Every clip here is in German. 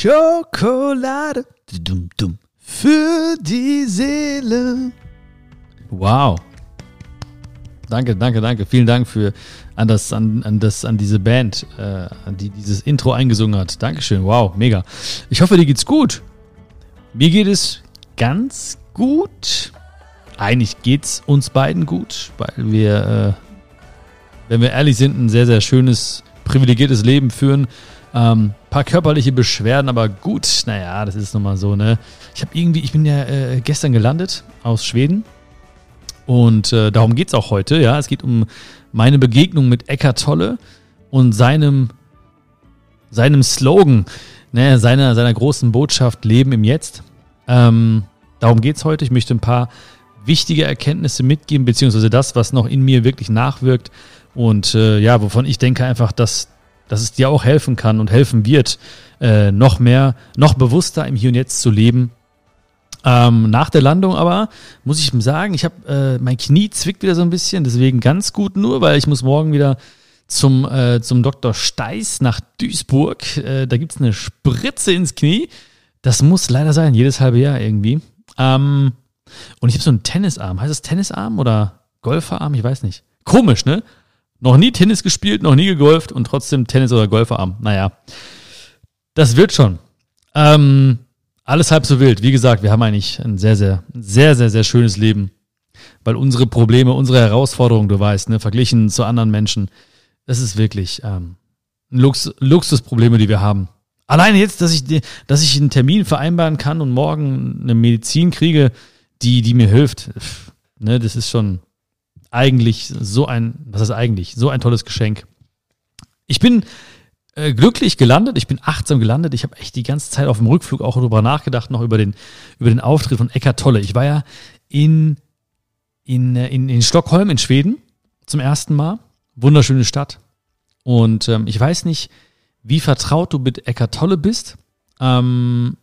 Schokolade für die Seele. Wow. Danke, danke, danke. Vielen Dank für an das, an, an das, an diese Band, äh, die dieses Intro eingesungen hat. Dankeschön. Wow, mega. Ich hoffe, dir geht's gut. Mir geht es ganz gut. Eigentlich geht's uns beiden gut, weil wir, äh, wenn wir ehrlich sind, ein sehr, sehr schönes, privilegiertes Leben führen. Ähm, paar körperliche Beschwerden, aber gut, naja, das ist nun mal so, ne? Ich habe irgendwie, ich bin ja äh, gestern gelandet aus Schweden und äh, darum geht es auch heute, ja. Es geht um meine Begegnung mit Eckart Tolle und seinem, seinem Slogan, ne, seiner, seiner großen Botschaft Leben im Jetzt. Ähm, darum geht es heute. Ich möchte ein paar wichtige Erkenntnisse mitgeben, beziehungsweise das, was noch in mir wirklich nachwirkt. Und äh, ja, wovon ich denke einfach, dass, dass es dir auch helfen kann und helfen wird, äh, noch mehr, noch bewusster im Hier und Jetzt zu leben ähm, nach der Landung aber muss ich sagen, ich habe äh, mein Knie zwickt wieder so ein bisschen, deswegen ganz gut nur, weil ich muss morgen wieder zum, äh, zum Dr. Steiß nach Duisburg. Äh, da gibt's eine Spritze ins Knie. Das muss leider sein, jedes halbe Jahr irgendwie. Ähm, und ich habe so einen Tennisarm. Heißt das Tennisarm oder Golferarm? Ich weiß nicht. Komisch, ne? Noch nie Tennis gespielt, noch nie gegolft und trotzdem Tennis- oder Golferarm. Naja, das wird schon. Ähm, alles halb so wild. Wie gesagt, wir haben eigentlich ein sehr, sehr, sehr, sehr, sehr schönes Leben. Weil unsere Probleme, unsere Herausforderungen, du weißt, ne, verglichen zu anderen Menschen, das ist wirklich ähm, Lux Luxusprobleme, die wir haben. Alleine jetzt, dass ich, dass ich einen Termin vereinbaren kann und morgen eine Medizin kriege, die, die mir hilft, ne, das ist schon eigentlich so ein, was ist eigentlich, so ein tolles Geschenk. Ich bin äh, glücklich gelandet. Ich bin achtsam gelandet. Ich habe echt die ganze Zeit auf dem Rückflug auch darüber nachgedacht, noch über den, über den Auftritt von Eckart Tolle. Ich war ja in, in, äh, in, in Stockholm in Schweden zum ersten Mal. Wunderschöne Stadt. Und ähm, ich weiß nicht, wie vertraut du mit Eckart Tolle bist. Ähm,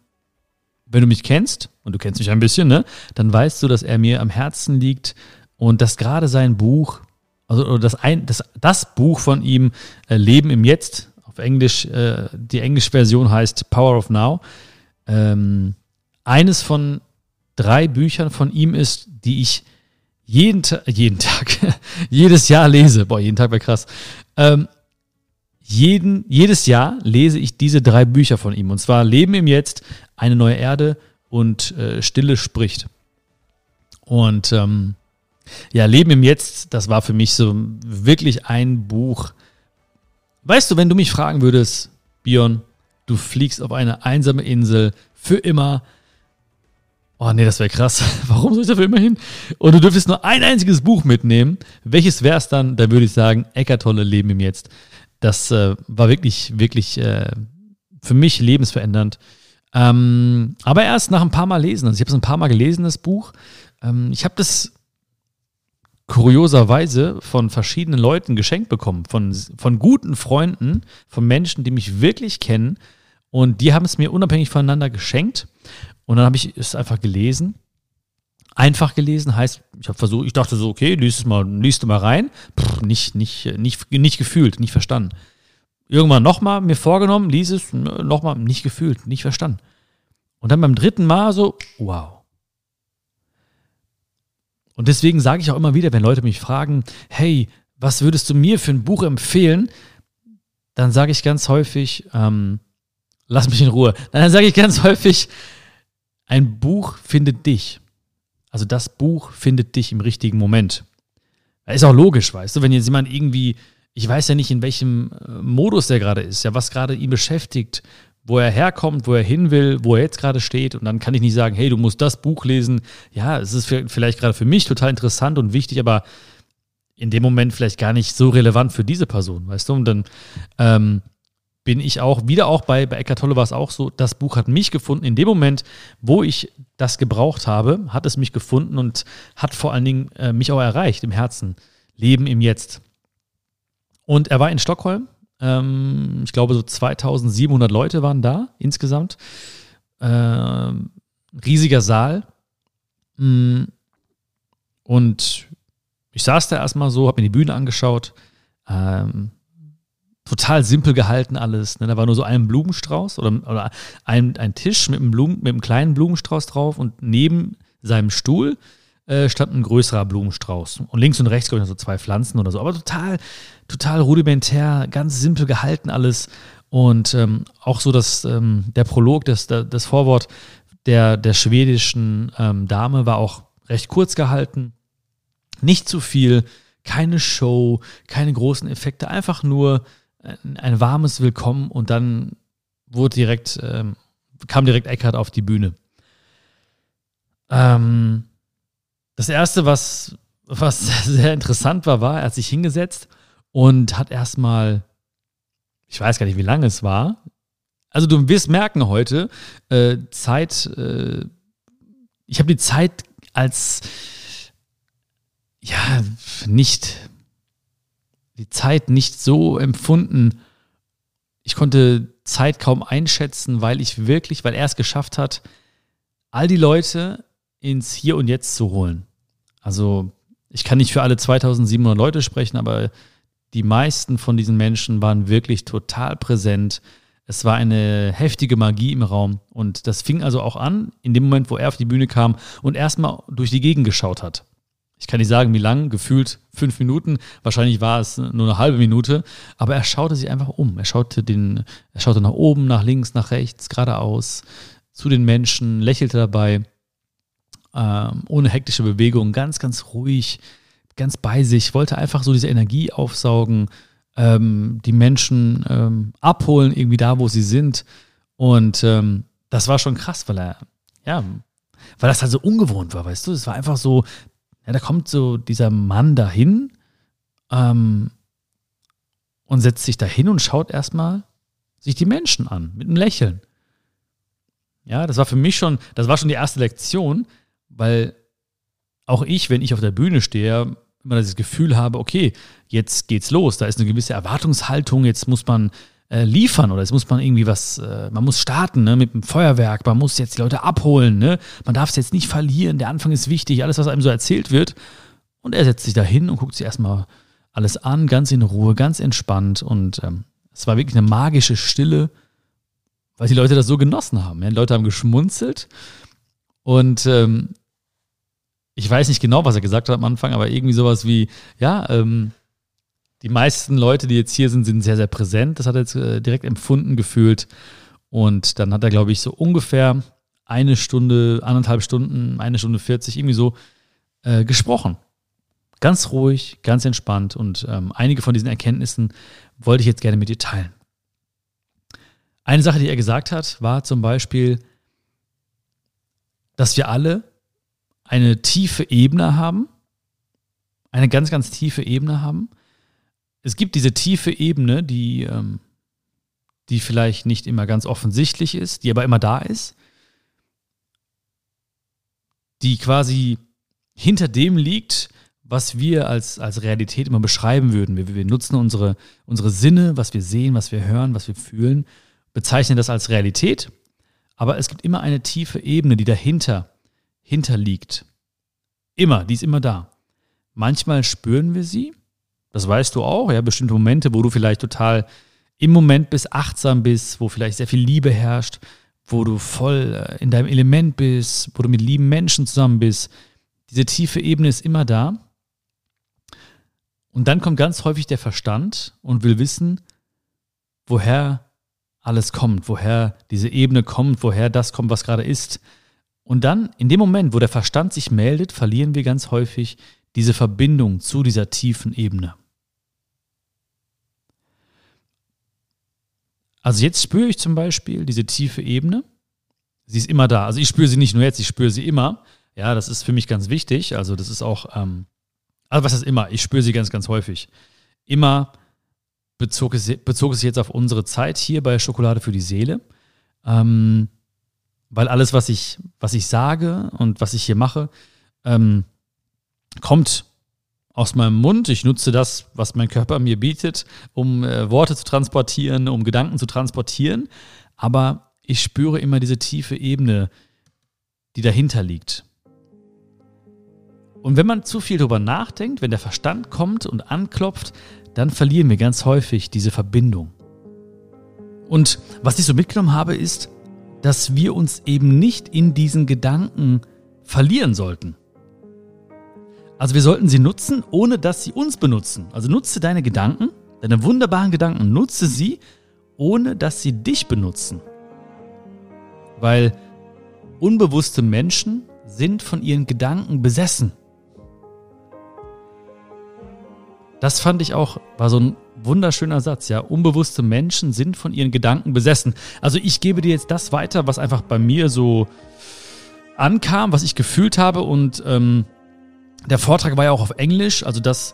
wenn du mich kennst, und du kennst mich ein bisschen, ne, dann weißt du, dass er mir am Herzen liegt und dass gerade sein Buch, also das, ein, das, das Buch von ihm, äh, Leben im Jetzt, auf Englisch, äh, die englische Version heißt Power of Now. Ähm, eines von drei Büchern von ihm ist, die ich jeden, Ta jeden Tag, jedes Jahr lese. Boah, jeden Tag wäre krass. Ähm, jeden, jedes Jahr lese ich diese drei Bücher von ihm. Und zwar Leben im Jetzt, Eine neue Erde und äh, Stille spricht. Und ähm, ja, Leben im Jetzt, das war für mich so wirklich ein Buch, Weißt du, wenn du mich fragen würdest, Bion, du fliegst auf eine einsame Insel für immer. Oh nee, das wäre krass. Warum soll ich da für immer hin? Und du dürftest nur ein einziges Buch mitnehmen. Welches wäre es dann? Da würde ich sagen, Eckart Tolle Leben im Jetzt. Das äh, war wirklich, wirklich äh, für mich lebensverändernd. Ähm, aber erst nach ein paar Mal lesen. Also ich habe es ein paar Mal gelesen, das Buch. Ähm, ich habe das kurioserweise von verschiedenen Leuten geschenkt bekommen, von, von guten Freunden, von Menschen, die mich wirklich kennen. Und die haben es mir unabhängig voneinander geschenkt. Und dann habe ich es einfach gelesen. Einfach gelesen heißt, ich habe versucht, ich dachte so, okay, liest es mal, liest du mal rein. Pff, nicht, nicht, nicht, nicht gefühlt, nicht verstanden. Irgendwann nochmal mir vorgenommen, lies es, nochmal nicht gefühlt, nicht verstanden. Und dann beim dritten Mal so, wow und deswegen sage ich auch immer wieder, wenn Leute mich fragen, hey, was würdest du mir für ein Buch empfehlen? Dann sage ich ganz häufig, ähm, lass mich in Ruhe. Dann sage ich ganz häufig, ein Buch findet dich. Also das Buch findet dich im richtigen Moment. Ist auch logisch, weißt du, wenn jetzt jemand irgendwie, ich weiß ja nicht, in welchem äh, Modus der gerade ist, ja, was gerade ihn beschäftigt, wo er herkommt, wo er hin will, wo er jetzt gerade steht. Und dann kann ich nicht sagen, hey, du musst das Buch lesen. Ja, es ist vielleicht gerade für mich total interessant und wichtig, aber in dem Moment vielleicht gar nicht so relevant für diese Person, weißt du? Und dann ähm, bin ich auch, wieder auch bei, bei Eckart Tolle war es auch so, das Buch hat mich gefunden. In dem Moment, wo ich das gebraucht habe, hat es mich gefunden und hat vor allen Dingen äh, mich auch erreicht im Herzen. Leben im Jetzt. Und er war in Stockholm ähm, ich glaube, so 2700 Leute waren da insgesamt. Ähm, riesiger Saal. Mm. Und ich saß da erstmal so, habe mir die Bühne angeschaut. Ähm, total simpel gehalten alles. Ne? Da war nur so ein Blumenstrauß oder, oder ein, ein Tisch mit einem, Blumen, mit einem kleinen Blumenstrauß drauf und neben seinem Stuhl äh, stand ein größerer Blumenstrauß. Und links und rechts, glaube ich, noch so zwei Pflanzen oder so. Aber total, total rudimentär, ganz simpel gehalten alles. Und ähm, auch so, dass ähm, der Prolog, das, das Vorwort der, der schwedischen ähm, Dame war auch recht kurz gehalten. Nicht zu viel, keine Show, keine großen Effekte, einfach nur ein, ein warmes Willkommen und dann wurde direkt, ähm, kam direkt Eckhart auf die Bühne. Ähm, das erste, was, was sehr interessant war, war, er hat sich hingesetzt und hat erstmal, ich weiß gar nicht, wie lange es war. Also du wirst merken heute, äh, Zeit, äh, ich habe die Zeit als ja nicht die Zeit nicht so empfunden. Ich konnte Zeit kaum einschätzen, weil ich wirklich, weil er es geschafft hat, all die Leute ins Hier und Jetzt zu holen. Also ich kann nicht für alle 2700 Leute sprechen, aber die meisten von diesen Menschen waren wirklich total präsent. Es war eine heftige Magie im Raum und das fing also auch an, in dem Moment, wo er auf die Bühne kam und erstmal durch die Gegend geschaut hat. Ich kann nicht sagen, wie lang, gefühlt fünf Minuten. Wahrscheinlich war es nur eine halbe Minute. Aber er schaute sich einfach um. Er schaute, den, er schaute nach oben, nach links, nach rechts, geradeaus, zu den Menschen, lächelte dabei ähm, ohne hektische Bewegung, ganz, ganz ruhig, ganz bei sich, wollte einfach so diese Energie aufsaugen, ähm, die Menschen ähm, abholen, irgendwie da, wo sie sind. Und ähm, das war schon krass, weil er, ja, weil das halt so ungewohnt war, weißt du? Es war einfach so, ja, da kommt so dieser Mann dahin ähm, und setzt sich dahin und schaut erstmal sich die Menschen an mit einem Lächeln. Ja, das war für mich schon, das war schon die erste Lektion, weil auch ich, wenn ich auf der Bühne stehe, immer das Gefühl habe, okay, jetzt geht's los, da ist eine gewisse Erwartungshaltung, jetzt muss man äh, liefern oder jetzt muss man irgendwie was, äh, man muss starten ne, mit dem Feuerwerk, man muss jetzt die Leute abholen, ne? man darf es jetzt nicht verlieren, der Anfang ist wichtig, alles, was einem so erzählt wird. Und er setzt sich da hin und guckt sich erstmal alles an, ganz in Ruhe, ganz entspannt und ähm, es war wirklich eine magische Stille, weil die Leute das so genossen haben. Ja? Die Leute haben geschmunzelt und ähm, ich weiß nicht genau, was er gesagt hat am Anfang, aber irgendwie sowas wie, ja, ähm, die meisten Leute, die jetzt hier sind, sind sehr, sehr präsent. Das hat er jetzt äh, direkt empfunden, gefühlt. Und dann hat er, glaube ich, so ungefähr eine Stunde, anderthalb Stunden, eine Stunde 40, irgendwie so äh, gesprochen. Ganz ruhig, ganz entspannt. Und ähm, einige von diesen Erkenntnissen wollte ich jetzt gerne mit dir teilen. Eine Sache, die er gesagt hat, war zum Beispiel, dass wir alle eine tiefe Ebene haben, eine ganz, ganz tiefe Ebene haben. Es gibt diese tiefe Ebene, die, ähm, die vielleicht nicht immer ganz offensichtlich ist, die aber immer da ist, die quasi hinter dem liegt, was wir als, als Realität immer beschreiben würden. Wir, wir nutzen unsere, unsere Sinne, was wir sehen, was wir hören, was wir fühlen, bezeichnen das als Realität, aber es gibt immer eine tiefe Ebene, die dahinter hinterliegt. Immer, die ist immer da. Manchmal spüren wir sie, das weißt du auch, ja, bestimmte Momente, wo du vielleicht total im Moment bist, achtsam bist, wo vielleicht sehr viel Liebe herrscht, wo du voll äh, in deinem Element bist, wo du mit lieben Menschen zusammen bist. Diese tiefe Ebene ist immer da. Und dann kommt ganz häufig der Verstand und will wissen, woher alles kommt, woher diese Ebene kommt, woher das kommt, was gerade ist. Und dann, in dem Moment, wo der Verstand sich meldet, verlieren wir ganz häufig diese Verbindung zu dieser tiefen Ebene. Also jetzt spüre ich zum Beispiel diese tiefe Ebene. Sie ist immer da. Also ich spüre sie nicht nur jetzt, ich spüre sie immer. Ja, das ist für mich ganz wichtig. Also das ist auch, ähm, also was ist immer? Ich spüre sie ganz, ganz häufig. Immer bezog es, bezog es jetzt auf unsere Zeit hier bei Schokolade für die Seele. Ähm, weil alles, was ich, was ich sage und was ich hier mache, ähm, kommt aus meinem Mund. Ich nutze das, was mein Körper mir bietet, um äh, Worte zu transportieren, um Gedanken zu transportieren. Aber ich spüre immer diese tiefe Ebene, die dahinter liegt. Und wenn man zu viel darüber nachdenkt, wenn der Verstand kommt und anklopft, dann verlieren wir ganz häufig diese Verbindung. Und was ich so mitgenommen habe, ist, dass wir uns eben nicht in diesen Gedanken verlieren sollten. Also wir sollten sie nutzen, ohne dass sie uns benutzen. Also nutze deine Gedanken, deine wunderbaren Gedanken, nutze sie, ohne dass sie dich benutzen. Weil unbewusste Menschen sind von ihren Gedanken besessen. Das fand ich auch, war so ein wunderschöner Satz, ja. Unbewusste Menschen sind von ihren Gedanken besessen. Also ich gebe dir jetzt das weiter, was einfach bei mir so ankam, was ich gefühlt habe und ähm, der Vortrag war ja auch auf Englisch, also das,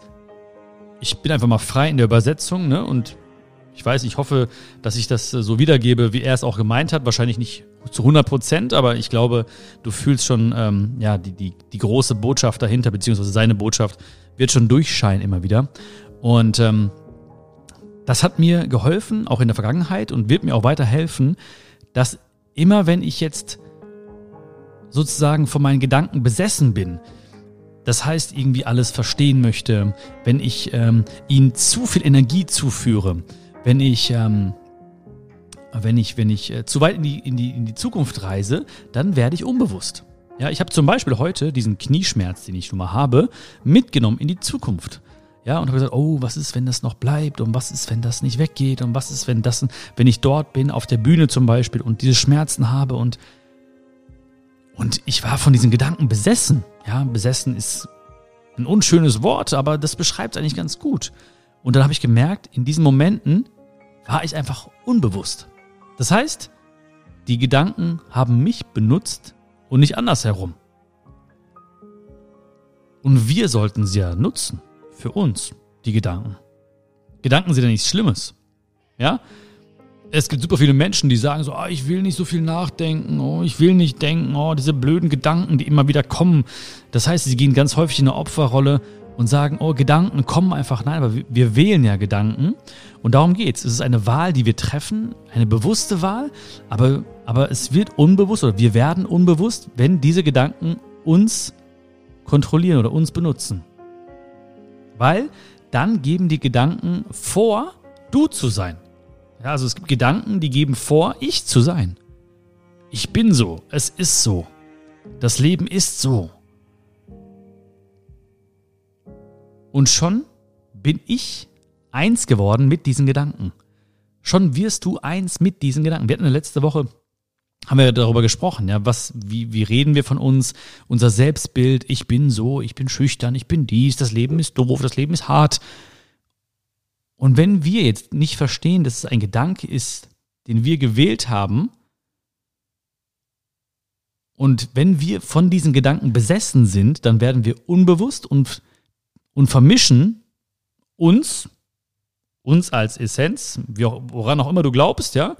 ich bin einfach mal frei in der Übersetzung, ne? Und ich weiß, ich hoffe, dass ich das so wiedergebe, wie er es auch gemeint hat. Wahrscheinlich nicht zu 100 Prozent, aber ich glaube, du fühlst schon ähm, ja, die, die, die große Botschaft dahinter, beziehungsweise seine Botschaft wird schon durchscheinen immer wieder. Und ähm, das hat mir geholfen, auch in der Vergangenheit und wird mir auch weiterhelfen, dass immer wenn ich jetzt sozusagen von meinen Gedanken besessen bin, das heißt irgendwie alles verstehen möchte, wenn ich ähm, ihnen zu viel Energie zuführe, wenn ich, ähm, wenn ich, wenn ich äh, zu weit in die, in, die, in die Zukunft reise, dann werde ich unbewusst. Ja, ich habe zum Beispiel heute diesen Knieschmerz, den ich schon mal habe, mitgenommen in die Zukunft. Ja, und habe gesagt, oh, was ist, wenn das noch bleibt und was ist, wenn das nicht weggeht und was ist, wenn das, wenn ich dort bin, auf der Bühne zum Beispiel und diese Schmerzen habe und und ich war von diesen Gedanken besessen. Ja, besessen ist ein unschönes Wort, aber das beschreibt es eigentlich ganz gut. Und dann habe ich gemerkt, in diesen Momenten war ich einfach unbewusst. Das heißt, die Gedanken haben mich benutzt und nicht andersherum. Und wir sollten sie ja nutzen für uns, die Gedanken. Gedanken sind ja nichts Schlimmes. Ja? Es gibt super viele Menschen, die sagen so, oh, ich will nicht so viel nachdenken, oh, ich will nicht denken, oh, diese blöden Gedanken, die immer wieder kommen. Das heißt, sie gehen ganz häufig in eine Opferrolle und sagen, oh, Gedanken kommen einfach. Nein, aber wir wählen ja Gedanken. Und darum geht's. Es ist eine Wahl, die wir treffen, eine bewusste Wahl, aber, aber es wird unbewusst oder wir werden unbewusst, wenn diese Gedanken uns kontrollieren oder uns benutzen. Weil dann geben die Gedanken vor, du zu sein. Ja, also es gibt Gedanken, die geben vor, ich zu sein. Ich bin so, es ist so. Das Leben ist so. Und schon bin ich eins geworden mit diesen Gedanken. Schon wirst du eins mit diesen Gedanken. Wir hatten letzte Woche haben wir darüber gesprochen, ja, was, wie, wie reden wir von uns, unser Selbstbild, ich bin so, ich bin schüchtern, ich bin dies, das Leben ist doof, das Leben ist hart. Und wenn wir jetzt nicht verstehen, dass es ein Gedanke ist, den wir gewählt haben, und wenn wir von diesen Gedanken besessen sind, dann werden wir unbewusst und und vermischen uns, uns als Essenz, woran auch immer du glaubst, ja,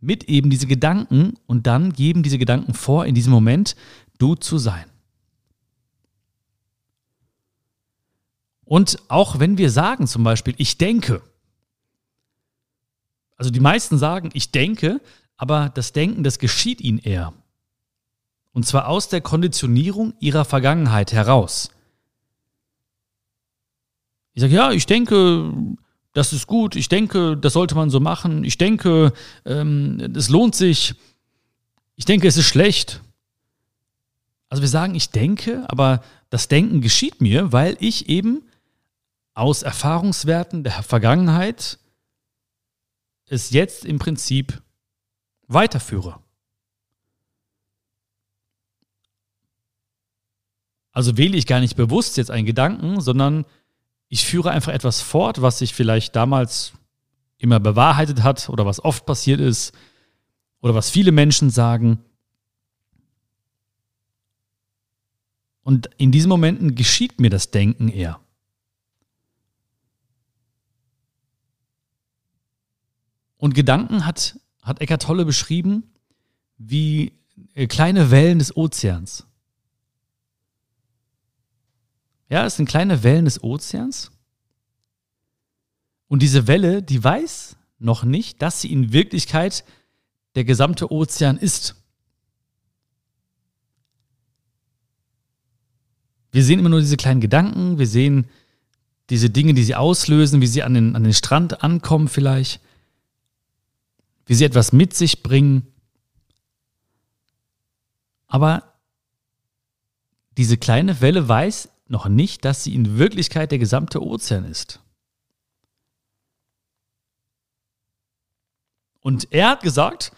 mit eben diese Gedanken und dann geben diese Gedanken vor, in diesem Moment du zu sein. Und auch wenn wir sagen zum Beispiel, ich denke, also die meisten sagen, ich denke, aber das Denken, das geschieht ihnen eher. Und zwar aus der Konditionierung ihrer Vergangenheit heraus. Ich sage, ja, ich denke, das ist gut, ich denke, das sollte man so machen, ich denke, ähm, es lohnt sich, ich denke, es ist schlecht. Also wir sagen, ich denke, aber das Denken geschieht mir, weil ich eben aus Erfahrungswerten der Vergangenheit es jetzt im Prinzip weiterführe. Also wähle ich gar nicht bewusst jetzt einen Gedanken, sondern ich führe einfach etwas fort, was sich vielleicht damals immer bewahrheitet hat oder was oft passiert ist oder was viele Menschen sagen. Und in diesen Momenten geschieht mir das Denken eher. Und Gedanken hat, hat Eckart Tolle beschrieben wie äh, kleine Wellen des Ozeans. Ja, es sind kleine Wellen des Ozeans. Und diese Welle, die weiß noch nicht, dass sie in Wirklichkeit der gesamte Ozean ist. Wir sehen immer nur diese kleinen Gedanken, wir sehen diese Dinge, die sie auslösen, wie sie an den, an den Strand ankommen vielleicht, wie sie etwas mit sich bringen. Aber diese kleine Welle weiß noch nicht, dass sie in Wirklichkeit der gesamte Ozean ist. Und er hat gesagt,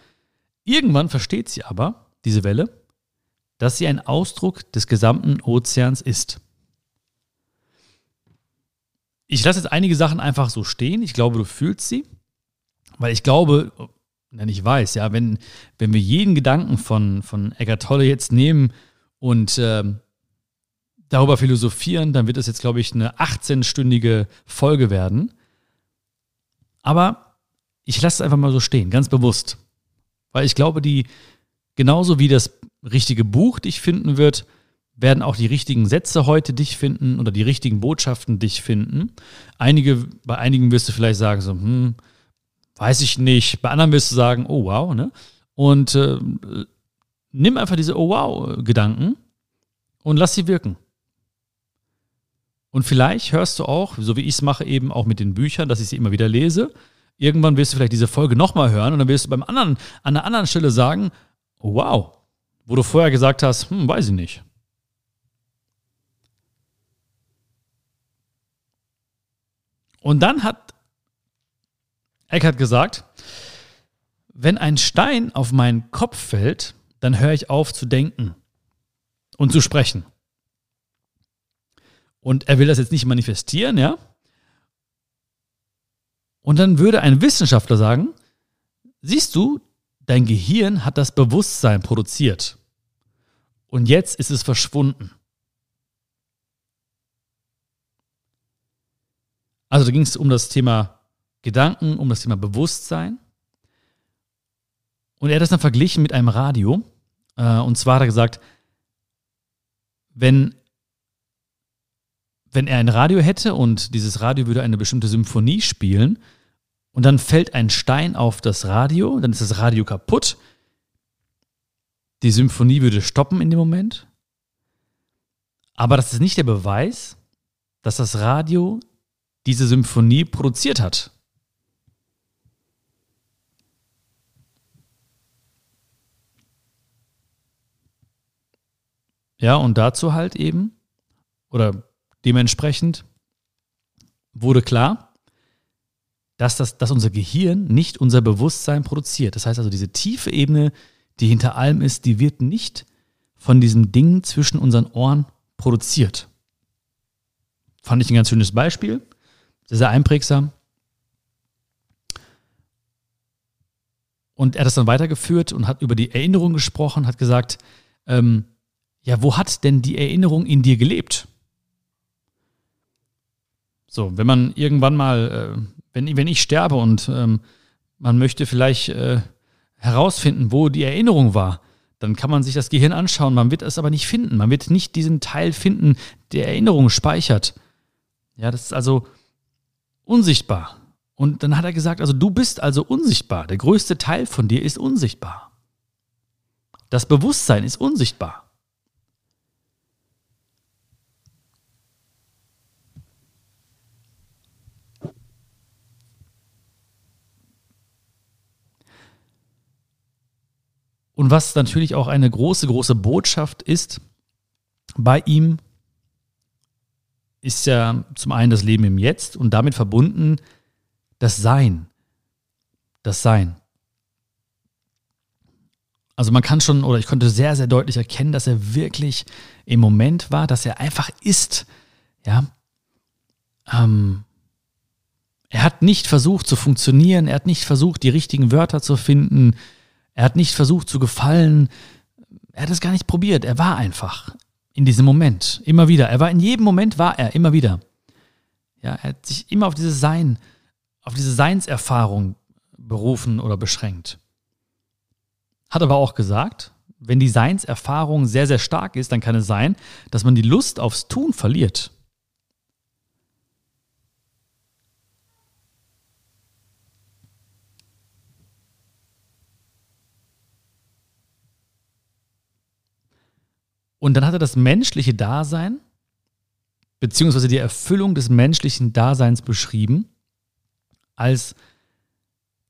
irgendwann versteht sie aber, diese Welle, dass sie ein Ausdruck des gesamten Ozeans ist. Ich lasse jetzt einige Sachen einfach so stehen. Ich glaube, du fühlst sie, weil ich glaube, wenn ich weiß, ja, wenn, wenn wir jeden Gedanken von, von Eckart Tolle jetzt nehmen und äh, darüber philosophieren, dann wird es jetzt, glaube ich, eine 18-stündige Folge werden. Aber ich lasse es einfach mal so stehen, ganz bewusst. Weil ich glaube, die, genauso wie das richtige Buch dich finden wird, werden auch die richtigen Sätze heute dich finden oder die richtigen Botschaften dich finden. Einige, bei einigen wirst du vielleicht sagen, so, hm, weiß ich nicht. Bei anderen wirst du sagen, oh wow, ne? Und äh, nimm einfach diese Oh wow-Gedanken und lass sie wirken. Und vielleicht hörst du auch, so wie ich es mache, eben auch mit den Büchern, dass ich sie immer wieder lese. Irgendwann wirst du vielleicht diese Folge nochmal hören und dann wirst du beim anderen, an einer anderen Stelle sagen, wow, wo du vorher gesagt hast, hm, weiß ich nicht. Und dann hat Eckhart gesagt, wenn ein Stein auf meinen Kopf fällt, dann höre ich auf zu denken und zu sprechen. Und er will das jetzt nicht manifestieren, ja? Und dann würde ein Wissenschaftler sagen, siehst du, dein Gehirn hat das Bewusstsein produziert. Und jetzt ist es verschwunden. Also da ging es um das Thema Gedanken, um das Thema Bewusstsein. Und er hat das dann verglichen mit einem Radio. Äh, und zwar hat er gesagt, wenn wenn er ein Radio hätte und dieses Radio würde eine bestimmte Symphonie spielen und dann fällt ein Stein auf das Radio, dann ist das Radio kaputt. Die Symphonie würde stoppen in dem Moment. Aber das ist nicht der Beweis, dass das Radio diese Symphonie produziert hat. Ja, und dazu halt eben, oder Dementsprechend wurde klar, dass, das, dass unser Gehirn nicht unser Bewusstsein produziert. Das heißt also, diese tiefe Ebene, die hinter allem ist, die wird nicht von diesem Ding zwischen unseren Ohren produziert. Fand ich ein ganz schönes Beispiel, sehr, sehr einprägsam. Und er hat das dann weitergeführt und hat über die Erinnerung gesprochen, hat gesagt, ähm, ja, wo hat denn die Erinnerung in dir gelebt? So, wenn man irgendwann mal, äh, wenn, wenn ich sterbe und ähm, man möchte vielleicht äh, herausfinden, wo die Erinnerung war, dann kann man sich das Gehirn anschauen, man wird es aber nicht finden. Man wird nicht diesen Teil finden, der Erinnerung speichert. Ja, das ist also unsichtbar. Und dann hat er gesagt, also du bist also unsichtbar. Der größte Teil von dir ist unsichtbar. Das Bewusstsein ist unsichtbar. Und was natürlich auch eine große, große Botschaft ist bei ihm, ist ja zum einen das Leben im Jetzt und damit verbunden das Sein. Das Sein. Also man kann schon, oder ich konnte sehr, sehr deutlich erkennen, dass er wirklich im Moment war, dass er einfach ist. Ja. Ähm, er hat nicht versucht zu funktionieren, er hat nicht versucht, die richtigen Wörter zu finden, er hat nicht versucht zu gefallen. Er hat es gar nicht probiert. Er war einfach in diesem Moment. Immer wieder. Er war in jedem Moment war er, immer wieder. Ja, er hat sich immer auf dieses Sein, auf diese Seinserfahrung berufen oder beschränkt. Hat aber auch gesagt, wenn die Seinserfahrung sehr, sehr stark ist, dann kann es sein, dass man die Lust aufs Tun verliert. Und dann hat er das menschliche Dasein beziehungsweise die Erfüllung des menschlichen Daseins beschrieben als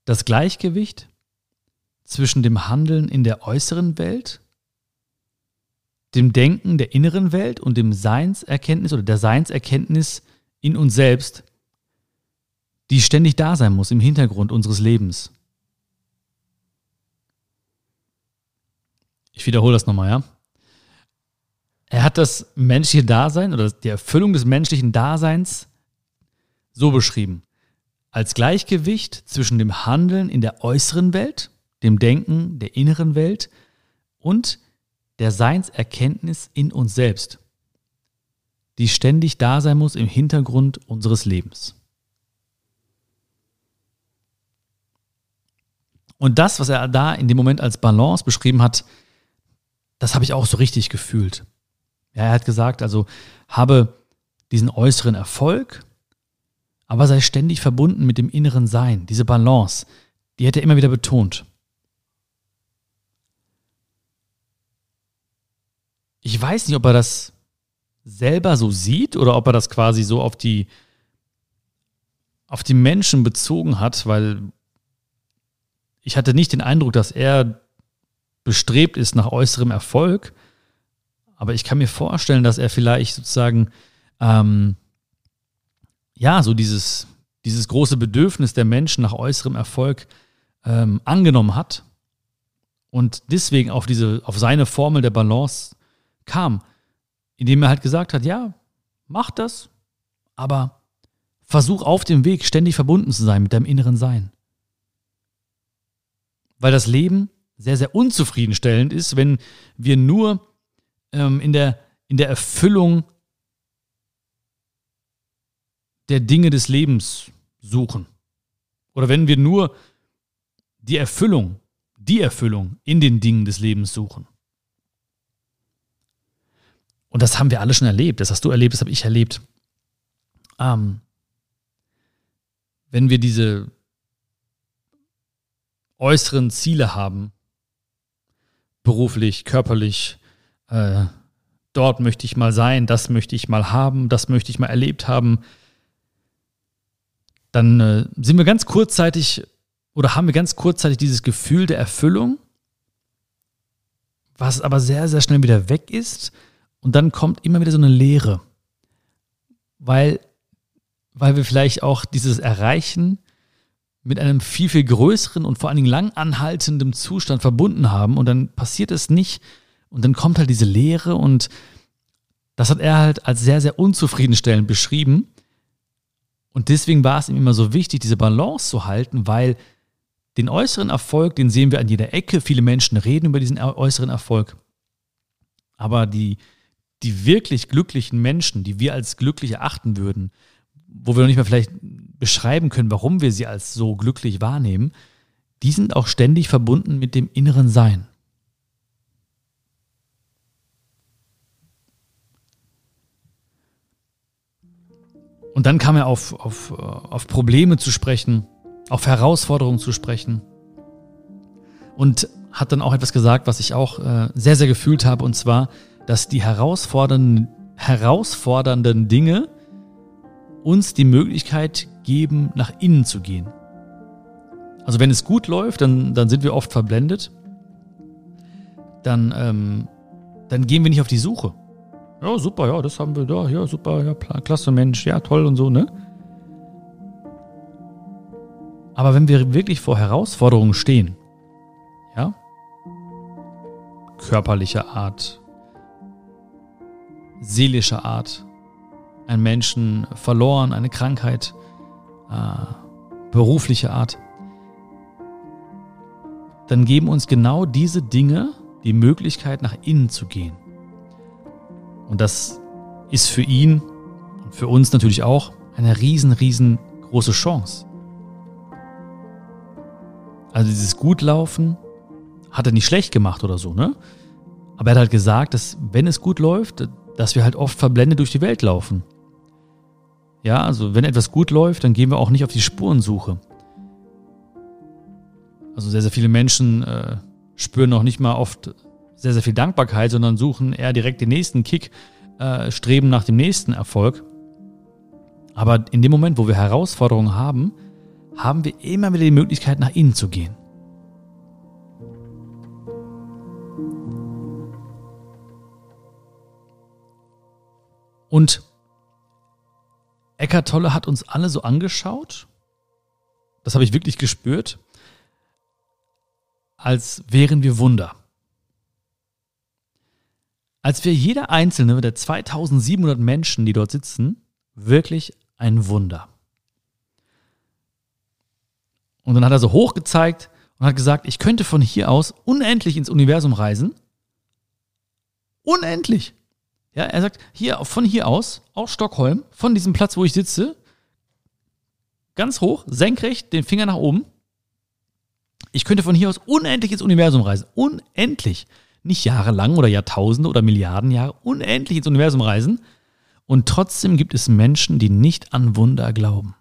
das Gleichgewicht zwischen dem Handeln in der äußeren Welt, dem Denken der inneren Welt und dem Seinserkenntnis oder der Seinserkenntnis in uns selbst, die ständig da sein muss im Hintergrund unseres Lebens. Ich wiederhole das nochmal, ja. Er hat das menschliche Dasein oder die Erfüllung des menschlichen Daseins so beschrieben. Als Gleichgewicht zwischen dem Handeln in der äußeren Welt, dem Denken der inneren Welt und der Seinserkenntnis in uns selbst, die ständig da sein muss im Hintergrund unseres Lebens. Und das, was er da in dem Moment als Balance beschrieben hat, das habe ich auch so richtig gefühlt. Ja, er hat gesagt, also habe diesen äußeren Erfolg, aber sei ständig verbunden mit dem inneren Sein, diese Balance, die hat er immer wieder betont. Ich weiß nicht, ob er das selber so sieht oder ob er das quasi so auf die auf die Menschen bezogen hat, weil ich hatte nicht den Eindruck, dass er bestrebt ist nach äußerem Erfolg, aber ich kann mir vorstellen, dass er vielleicht sozusagen ähm, ja so dieses dieses große Bedürfnis der Menschen nach äußerem Erfolg ähm, angenommen hat und deswegen auf diese auf seine Formel der Balance kam, indem er halt gesagt hat, ja, mach das, aber versuch auf dem Weg ständig verbunden zu sein mit deinem inneren Sein. Weil das Leben sehr, sehr unzufriedenstellend ist, wenn wir nur ähm, in, der, in der Erfüllung der Dinge des Lebens suchen. Oder wenn wir nur die Erfüllung, die Erfüllung in den Dingen des Lebens suchen. Und das haben wir alle schon erlebt. Das hast du erlebt, das habe ich erlebt. Ähm, wenn wir diese äußeren Ziele haben, beruflich, körperlich, äh, dort möchte ich mal sein, das möchte ich mal haben, das möchte ich mal erlebt haben, dann äh, sind wir ganz kurzzeitig oder haben wir ganz kurzzeitig dieses Gefühl der Erfüllung, was aber sehr, sehr schnell wieder weg ist und dann kommt immer wieder so eine Leere, weil, weil wir vielleicht auch dieses Erreichen mit einem viel, viel größeren und vor allen Dingen lang anhaltenden Zustand verbunden haben und dann passiert es nicht und dann kommt halt diese Leere und das hat er halt als sehr, sehr unzufriedenstellend beschrieben. Und deswegen war es ihm immer so wichtig, diese Balance zu halten, weil den äußeren Erfolg, den sehen wir an jeder Ecke. Viele Menschen reden über diesen äußeren Erfolg. Aber die, die wirklich glücklichen Menschen, die wir als glücklich erachten würden, wo wir noch nicht mal vielleicht beschreiben können, warum wir sie als so glücklich wahrnehmen, die sind auch ständig verbunden mit dem inneren Sein. Und dann kam er auf, auf, auf Probleme zu sprechen, auf Herausforderungen zu sprechen. Und hat dann auch etwas gesagt, was ich auch äh, sehr, sehr gefühlt habe, und zwar, dass die herausfordernden, herausfordernden Dinge uns die Möglichkeit geben, nach innen zu gehen. Also wenn es gut läuft, dann, dann sind wir oft verblendet. Dann, ähm, dann gehen wir nicht auf die Suche. Ja, super, ja, das haben wir da, ja, super, ja, klasse Mensch, ja, toll und so, ne? Aber wenn wir wirklich vor Herausforderungen stehen, ja, körperlicher Art, seelischer Art, ein Menschen verloren, eine Krankheit, äh, berufliche Art, dann geben uns genau diese Dinge die Möglichkeit, nach innen zu gehen. Und das ist für ihn und für uns natürlich auch eine riesen, riesengroße Chance. Also dieses Gutlaufen hat er nicht schlecht gemacht oder so, ne? Aber er hat halt gesagt, dass wenn es gut läuft, dass wir halt oft verblendet durch die Welt laufen. Ja, also wenn etwas gut läuft, dann gehen wir auch nicht auf die Spurensuche. Also sehr, sehr viele Menschen äh, spüren noch nicht mal oft sehr, sehr viel Dankbarkeit, sondern suchen eher direkt den nächsten Kick, äh, streben nach dem nächsten Erfolg. Aber in dem Moment, wo wir Herausforderungen haben, haben wir immer wieder die Möglichkeit, nach innen zu gehen. Und Eckart Tolle hat uns alle so angeschaut, das habe ich wirklich gespürt, als wären wir Wunder. Als wäre jeder einzelne der 2700 Menschen, die dort sitzen, wirklich ein Wunder. Und dann hat er so hoch gezeigt und hat gesagt, ich könnte von hier aus unendlich ins Universum reisen. Unendlich. Ja, er sagt, hier, von hier aus, aus Stockholm, von diesem Platz, wo ich sitze, ganz hoch, senkrecht, den Finger nach oben. Ich könnte von hier aus unendlich ins Universum reisen. Unendlich. Nicht jahrelang oder Jahrtausende oder Milliarden Jahre, unendlich ins Universum reisen. Und trotzdem gibt es Menschen, die nicht an Wunder glauben.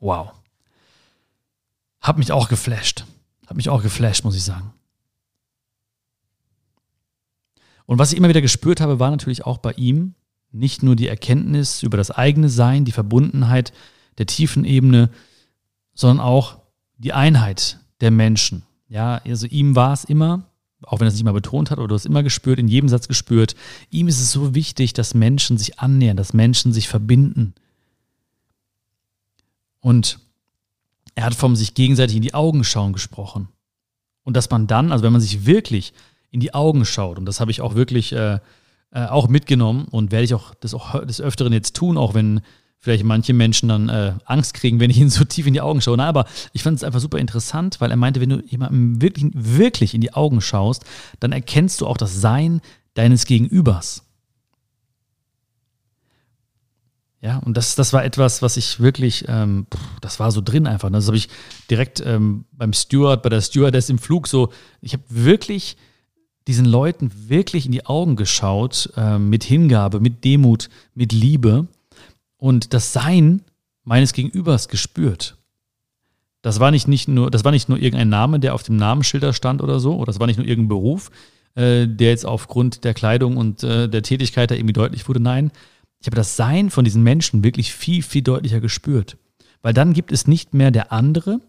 Wow. Hat mich auch geflasht. Hat mich auch geflasht, muss ich sagen. Und was ich immer wieder gespürt habe, war natürlich auch bei ihm nicht nur die Erkenntnis über das eigene Sein, die Verbundenheit der tiefen Ebene, sondern auch die Einheit der Menschen. Ja, also ihm war es immer, auch wenn er es nicht mal betont hat, oder hast immer gespürt, in jedem Satz gespürt, ihm ist es so wichtig, dass Menschen sich annähern, dass Menschen sich verbinden. Und er hat vom sich gegenseitig in die Augen schauen gesprochen. Und dass man dann, also wenn man sich wirklich in die Augen schaut, und das habe ich auch wirklich äh, äh, auch mitgenommen und werde ich auch das auch des Öfteren jetzt tun, auch wenn vielleicht manche Menschen dann äh, Angst kriegen, wenn ich ihnen so tief in die Augen schaue. Na, aber ich fand es einfach super interessant, weil er meinte, wenn du jemandem wirklich, wirklich in die Augen schaust, dann erkennst du auch das Sein deines Gegenübers. Ja, und das, das war etwas, was ich wirklich, ähm, das war so drin einfach. Das habe ich direkt ähm, beim Steward, bei der Stewardess im Flug so, ich habe wirklich diesen Leuten wirklich in die Augen geschaut, äh, mit Hingabe, mit Demut, mit Liebe und das Sein meines Gegenübers gespürt. Das war nicht, nicht nur, das war nicht nur irgendein Name, der auf dem Namensschilder stand oder so, oder das war nicht nur irgendein Beruf, äh, der jetzt aufgrund der Kleidung und äh, der Tätigkeit da irgendwie deutlich wurde. Nein, ich habe das Sein von diesen Menschen wirklich viel, viel deutlicher gespürt. Weil dann gibt es nicht mehr der andere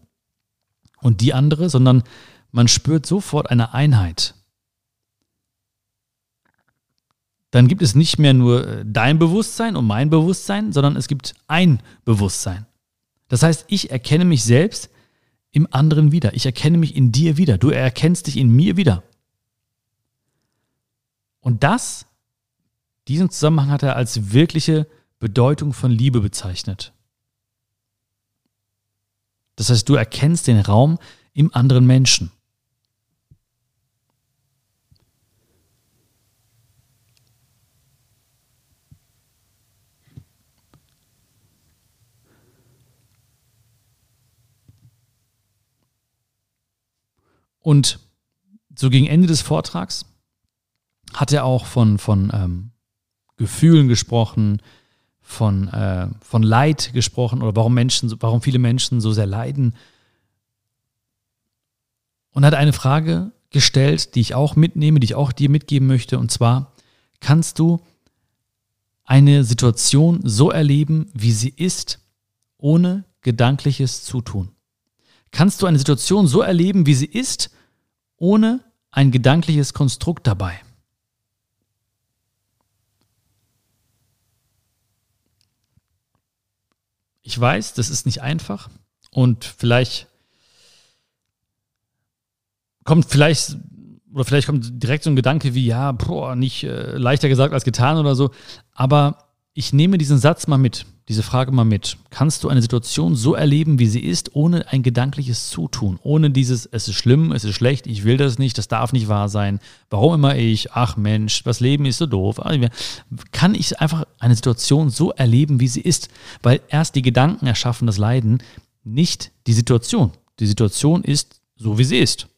und die andere, sondern man spürt sofort eine Einheit. Dann gibt es nicht mehr nur äh, dein Bewusstsein und mein Bewusstsein, sondern es gibt ein Bewusstsein. Das heißt, ich erkenne mich selbst im anderen wieder. Ich erkenne mich in dir wieder. Du erkennst dich in mir wieder. Und das diesen Zusammenhang hat er als wirkliche Bedeutung von Liebe bezeichnet. Das heißt, du erkennst den Raum im anderen Menschen. Und so gegen Ende des Vortrags hat er auch von, von ähm, Gefühlen gesprochen, von, äh, von Leid gesprochen oder warum Menschen, warum viele Menschen so sehr leiden. Und hat eine Frage gestellt, die ich auch mitnehme, die ich auch dir mitgeben möchte. Und zwar, kannst du eine Situation so erleben, wie sie ist, ohne gedankliches Zutun? Kannst du eine Situation so erleben, wie sie ist, ohne ein gedankliches Konstrukt dabei? Ich weiß, das ist nicht einfach und vielleicht kommt vielleicht oder vielleicht kommt direkt so ein Gedanke wie ja, boah, nicht äh, leichter gesagt als getan oder so, aber ich nehme diesen Satz mal mit, diese Frage mal mit. Kannst du eine Situation so erleben, wie sie ist, ohne ein gedankliches Zutun, ohne dieses, es ist schlimm, es ist schlecht, ich will das nicht, das darf nicht wahr sein, warum immer ich, ach Mensch, das Leben ist so doof. Kann ich einfach eine Situation so erleben, wie sie ist? Weil erst die Gedanken erschaffen das Leiden, nicht die Situation. Die Situation ist so, wie sie ist.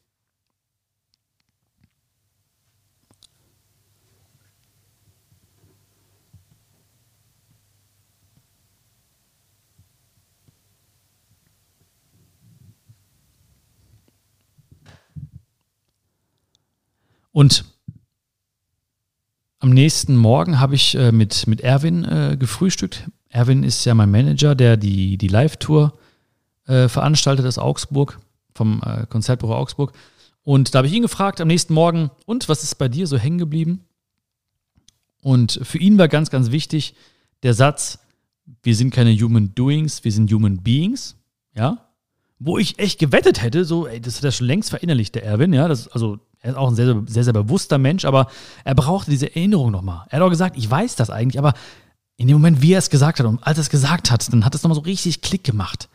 Und am nächsten Morgen habe ich äh, mit, mit Erwin äh, gefrühstückt. Erwin ist ja mein Manager, der die, die Live-Tour äh, veranstaltet aus Augsburg, vom äh, Konzertbüro Augsburg. Und da habe ich ihn gefragt am nächsten Morgen, und was ist bei dir so hängen geblieben? Und für ihn war ganz, ganz wichtig der Satz, wir sind keine Human Doings, wir sind Human Beings. Ja, wo ich echt gewettet hätte, so, ey, das hat er schon längst verinnerlicht, der Erwin, ja, das, also er ist auch ein sehr, sehr, sehr bewusster Mensch, aber er brauchte diese Erinnerung nochmal. Er hat auch gesagt, ich weiß das eigentlich, aber in dem Moment, wie er es gesagt hat und als er es gesagt hat, dann hat es nochmal so richtig Klick gemacht.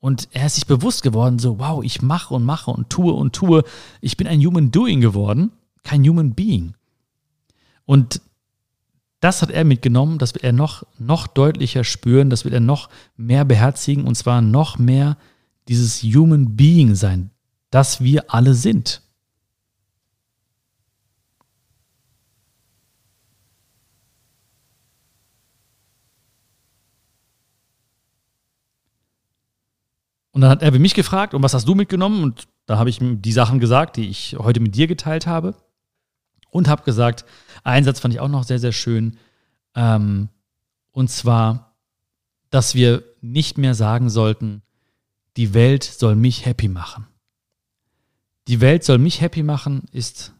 Und er ist sich bewusst geworden, so, wow, ich mache und mache und tue und tue. Ich bin ein Human Doing geworden, kein Human Being. Und das hat er mitgenommen, das wird er noch, noch deutlicher spüren, das wird er noch mehr beherzigen und zwar noch mehr dieses Human Being sein, das wir alle sind. Und dann hat er mich gefragt, und was hast du mitgenommen? Und da habe ich ihm die Sachen gesagt, die ich heute mit dir geteilt habe. Und habe gesagt, einen Satz fand ich auch noch sehr, sehr schön. Ähm, und zwar, dass wir nicht mehr sagen sollten, die Welt soll mich happy machen. Die Welt soll mich happy machen ist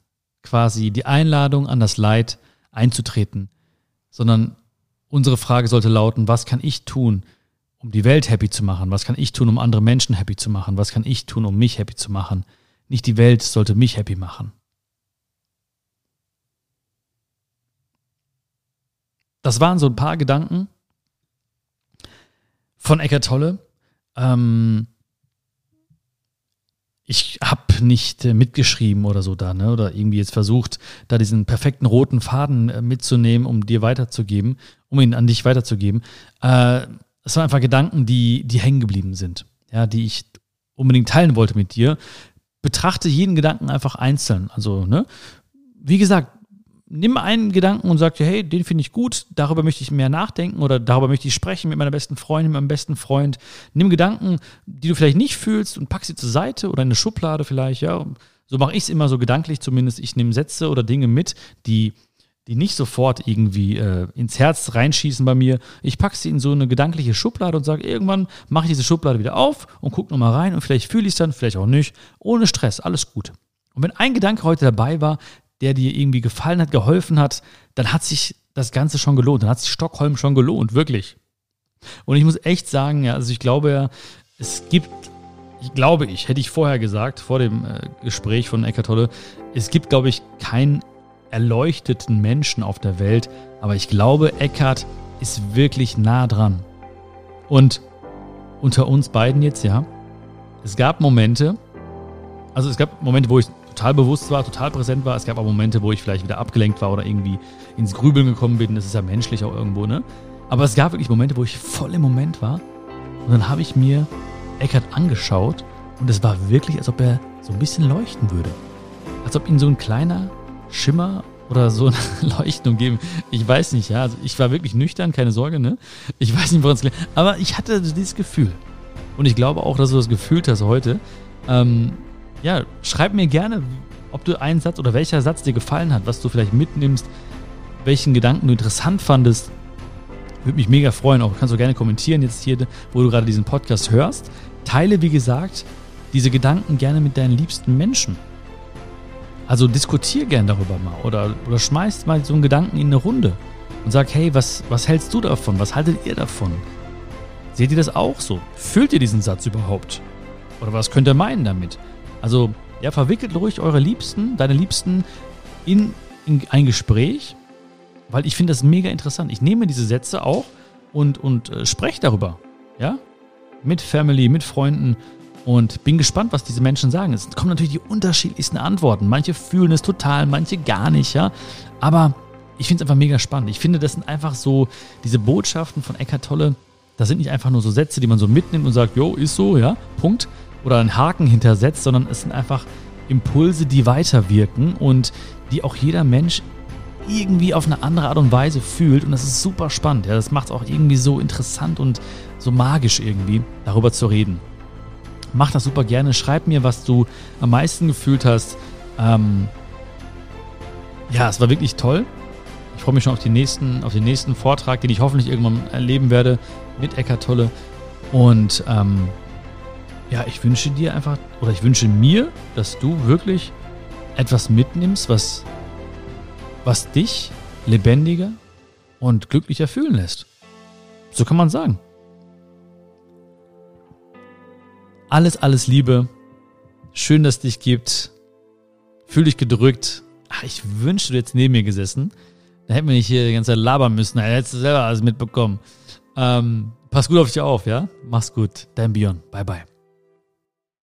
quasi die Einladung an das Leid einzutreten, sondern unsere Frage sollte lauten, was kann ich tun, um die Welt happy zu machen? Was kann ich tun, um andere Menschen happy zu machen? Was kann ich tun, um mich happy zu machen? Nicht die Welt sollte mich happy machen. Das waren so ein paar Gedanken von Eckart Tolle, ähm, ich habe nicht äh, mitgeschrieben oder so da, ne? Oder irgendwie jetzt versucht, da diesen perfekten roten Faden äh, mitzunehmen, um dir weiterzugeben, um ihn an dich weiterzugeben. Äh, es waren einfach Gedanken, die, die hängen geblieben sind, ja, die ich unbedingt teilen wollte mit dir. Betrachte jeden Gedanken einfach einzeln. Also, ne? Wie gesagt, nimm einen Gedanken und sag dir, hey, den finde ich gut, darüber möchte ich mehr nachdenken oder darüber möchte ich sprechen mit meiner besten Freundin, mit meinem besten Freund. Nimm Gedanken, die du vielleicht nicht fühlst und pack sie zur Seite oder in eine Schublade vielleicht, ja. So mache ich es immer so gedanklich zumindest. Ich nehme Sätze oder Dinge mit, die, die nicht sofort irgendwie äh, ins Herz reinschießen bei mir. Ich packe sie in so eine gedankliche Schublade und sage, irgendwann mache ich diese Schublade wieder auf und gucke nochmal rein und vielleicht fühle ich es dann, vielleicht auch nicht. Ohne Stress, alles gut. Und wenn ein Gedanke heute dabei war, der dir irgendwie gefallen hat, geholfen hat, dann hat sich das Ganze schon gelohnt. Dann hat sich Stockholm schon gelohnt, wirklich. Und ich muss echt sagen, ja, also ich glaube ja, es gibt, ich glaube ich, hätte ich vorher gesagt, vor dem äh, Gespräch von Eckart Tolle, es gibt, glaube ich, keinen erleuchteten Menschen auf der Welt, aber ich glaube, Eckart ist wirklich nah dran. Und unter uns beiden jetzt, ja, es gab Momente, also es gab Momente, wo ich total bewusst war, total präsent war. Es gab auch Momente, wo ich vielleicht wieder abgelenkt war oder irgendwie ins Grübeln gekommen bin. Das ist ja menschlich auch irgendwo, ne? Aber es gab wirklich Momente, wo ich voll im Moment war. Und dann habe ich mir Eckert angeschaut und es war wirklich, als ob er so ein bisschen leuchten würde. Als ob ihn so ein kleiner Schimmer oder so eine Leuchtung geben. Ich weiß nicht, ja. Also ich war wirklich nüchtern, keine Sorge, ne? Ich weiß nicht, woran es liegt. Aber ich hatte dieses Gefühl. Und ich glaube auch, dass du das gefühlt hast heute. Ähm, ja, schreib mir gerne, ob du einen Satz oder welcher Satz dir gefallen hat, was du vielleicht mitnimmst, welchen Gedanken du interessant fandest. Würde mich mega freuen. Auch kannst du gerne kommentieren jetzt hier, wo du gerade diesen Podcast hörst. Teile, wie gesagt, diese Gedanken gerne mit deinen liebsten Menschen. Also diskutier gerne darüber mal oder, oder schmeißt mal so einen Gedanken in eine Runde und sag, hey, was, was hältst du davon? Was haltet ihr davon? Seht ihr das auch so? Fühlt ihr diesen Satz überhaupt? Oder was könnt ihr meinen damit? Also, ja, verwickelt ruhig eure Liebsten, deine Liebsten in, in ein Gespräch, weil ich finde das mega interessant. Ich nehme diese Sätze auch und, und äh, spreche darüber. Ja? Mit Family, mit Freunden und bin gespannt, was diese Menschen sagen. Es kommen natürlich die unterschiedlichsten Antworten. Manche fühlen es total, manche gar nicht, ja. Aber ich finde es einfach mega spannend. Ich finde, das sind einfach so diese Botschaften von Eckart Tolle. Das sind nicht einfach nur so Sätze, die man so mitnimmt und sagt, jo, ist so, ja, Punkt oder einen Haken hintersetzt, sondern es sind einfach Impulse, die weiterwirken und die auch jeder Mensch irgendwie auf eine andere Art und Weise fühlt. Und das ist super spannend. Ja, das macht es auch irgendwie so interessant und so magisch irgendwie, darüber zu reden. Mach das super gerne. Schreib mir, was du am meisten gefühlt hast. Ähm, ja, es war wirklich toll. Ich freue mich schon auf, nächsten, auf den nächsten Vortrag, den ich hoffentlich irgendwann erleben werde mit Eckart Tolle. Und ähm, ja, ich wünsche dir einfach, oder ich wünsche mir, dass du wirklich etwas mitnimmst, was, was dich lebendiger und glücklicher fühlen lässt. So kann man sagen. Alles, alles Liebe. Schön, dass es dich gibt. Fühl dich gedrückt. Ach, ich wünschte, du hättest neben mir gesessen. Da hätten wir nicht hier die ganze Zeit labern müssen. Da hättest du selber alles mitbekommen. Ähm, pass gut auf dich auf, ja? Mach's gut. Dein Bion. Bye, bye.